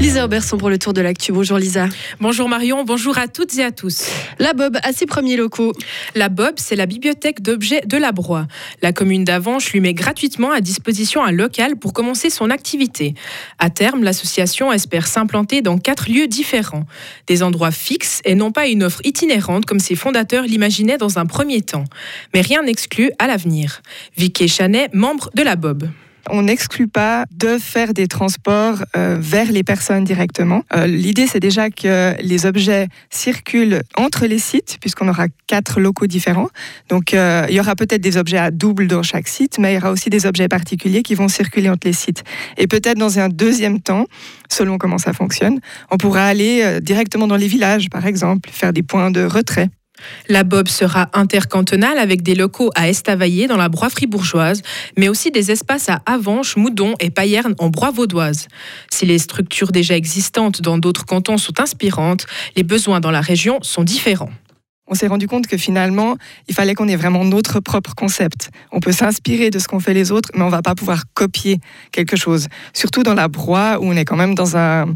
Lisa Auberson pour le tour de l'actu. Bonjour Lisa. Bonjour Marion, bonjour à toutes et à tous. La Bob a ses premiers locaux. La Bob, c'est la bibliothèque d'objets de la Broye. La commune d'Avanche lui met gratuitement à disposition un local pour commencer son activité. À terme, l'association espère s'implanter dans quatre lieux différents. Des endroits fixes et non pas une offre itinérante comme ses fondateurs l'imaginaient dans un premier temps. Mais rien n'exclut à l'avenir. Vicky Chanet, membre de la Bob on n'exclut pas de faire des transports euh, vers les personnes directement. Euh, l'idée, c'est déjà que les objets circulent entre les sites, puisqu'on aura quatre locaux différents. Donc, euh, il y aura peut-être des objets à double dans chaque site, mais il y aura aussi des objets particuliers qui vont circuler entre les sites. Et peut-être dans un deuxième temps, selon comment ça fonctionne, on pourra aller directement dans les villages, par exemple, faire des points de retrait. La Bob sera intercantonale avec des locaux à Estavayer dans la broie fribourgeoise, mais aussi des espaces à Avanches, Moudon et Payerne en broie vaudoise. Si les structures déjà existantes dans d'autres cantons sont inspirantes, les besoins dans la région sont différents. On s'est rendu compte que finalement, il fallait qu'on ait vraiment notre propre concept. On peut s'inspirer de ce qu'ont fait les autres, mais on va pas pouvoir copier quelque chose. Surtout dans la broie, où on est quand même dans un,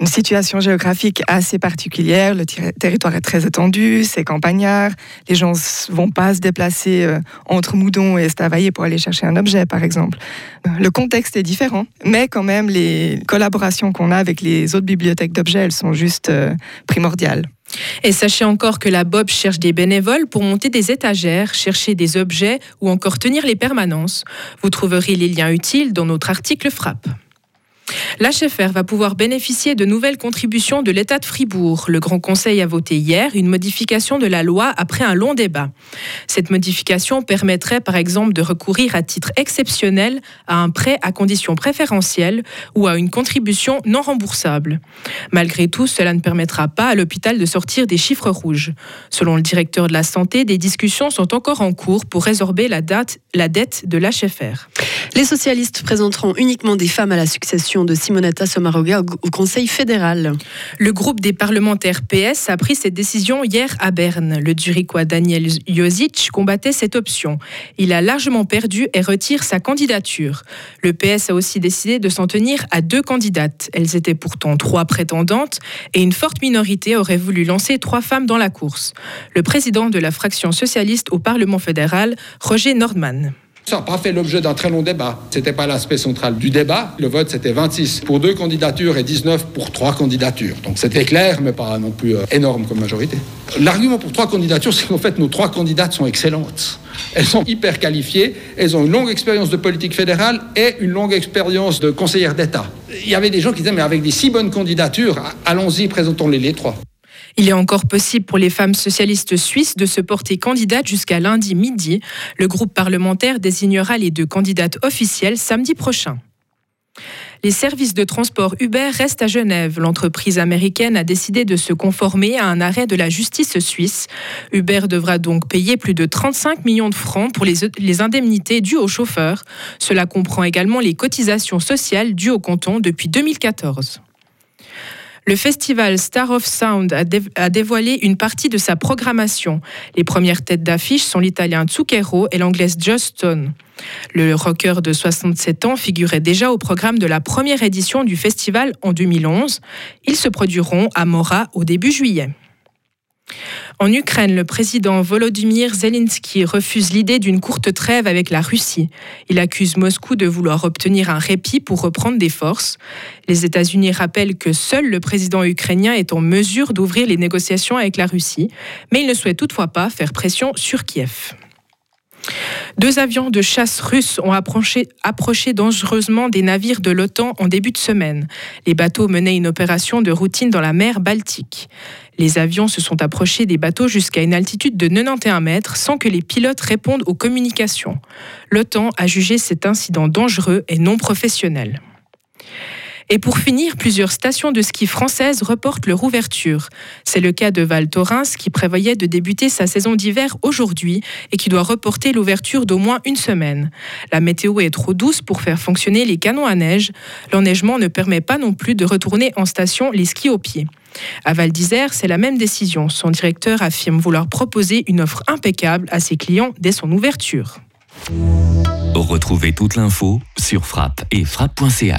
une situation géographique assez particulière. Le territoire est très étendu, c'est campagnard. Les gens vont pas se déplacer euh, entre Moudon et Estavayer pour aller chercher un objet, par exemple. Euh, le contexte est différent, mais quand même, les collaborations qu'on a avec les autres bibliothèques d'objets, elles sont juste euh, primordiales. Et sachez encore que la Bob cherche des bénévoles pour monter des étagères, chercher des objets ou encore tenir les permanences. Vous trouverez les liens utiles dans notre article Frappe. L'HFR va pouvoir bénéficier de nouvelles contributions de l'État de Fribourg. Le Grand Conseil a voté hier une modification de la loi après un long débat. Cette modification permettrait par exemple de recourir à titre exceptionnel à un prêt à conditions préférentielles ou à une contribution non remboursable. Malgré tout, cela ne permettra pas à l'hôpital de sortir des chiffres rouges. Selon le directeur de la santé, des discussions sont encore en cours pour résorber la, la dette de l'HFR. Les socialistes présenteront uniquement des femmes à la succession de Simonetta Sommaruga au Conseil fédéral. Le groupe des parlementaires PS a pris cette décision hier à Berne. Le Duriquois Daniel Josic combattait cette option. Il a largement perdu et retire sa candidature. Le PS a aussi décidé de s'en tenir à deux candidates. Elles étaient pourtant trois prétendantes et une forte minorité aurait voulu lancer trois femmes dans la course. Le président de la fraction socialiste au Parlement fédéral, Roger Nordman. Ça n'a pas fait l'objet d'un très long débat. Ce n'était pas l'aspect central du débat. Le vote, c'était 26 pour deux candidatures et 19 pour trois candidatures. Donc c'était clair, mais pas non plus euh, énorme comme majorité. L'argument pour trois candidatures, c'est qu'en fait, nos trois candidates sont excellentes. Elles sont hyper qualifiées, elles ont une longue expérience de politique fédérale et une longue expérience de conseillère d'État. Il y avait des gens qui disaient, mais avec des si bonnes candidatures, allons-y, présentons-les les trois. Il est encore possible pour les femmes socialistes suisses de se porter candidates jusqu'à lundi midi. Le groupe parlementaire désignera les deux candidates officielles samedi prochain. Les services de transport Uber restent à Genève. L'entreprise américaine a décidé de se conformer à un arrêt de la justice suisse. Uber devra donc payer plus de 35 millions de francs pour les, les indemnités dues aux chauffeurs. Cela comprend également les cotisations sociales dues au canton depuis 2014. Le festival Star of Sound a, dévoilé une partie de sa programmation. Les premières têtes d'affiche sont l'italien Zucchero et l'anglaise Justin. Le rocker de 67 ans figurait déjà au programme de la première édition du festival en 2011. Ils se produiront à Mora au début juillet. En Ukraine, le président Volodymyr Zelensky refuse l'idée d'une courte trêve avec la Russie. Il accuse Moscou de vouloir obtenir un répit pour reprendre des forces. Les États-Unis rappellent que seul le président ukrainien est en mesure d'ouvrir les négociations avec la Russie, mais il ne souhaite toutefois pas faire pression sur Kiev. Deux avions de chasse russes ont approché, dangereusement des navires de l'OTAN en début de semaine. Les bateaux menaient une opération de routine dans la mer Baltique. Les avions se sont approchés des bateaux jusqu'à une altitude de 91 mètres sans que les pilotes répondent aux communications. L'OTAN a jugé cet incident dangereux et non professionnel. Et pour finir, plusieurs stations de ski françaises reportent leur ouverture. C'est le cas de Val Thorens qui prévoyait de débuter sa saison d'hiver aujourd'hui et qui doit reporter l'ouverture d'au moins une semaine. La météo est trop douce pour faire fonctionner les canons à neige. L'enneigement ne permet pas non plus de retourner en station les skis au pied. À Val d'Isère, c'est la même décision. Son directeur affirme vouloir proposer une offre impeccable à ses clients dès son ouverture. Retrouvez toute l'info sur frappe et frappe.ca.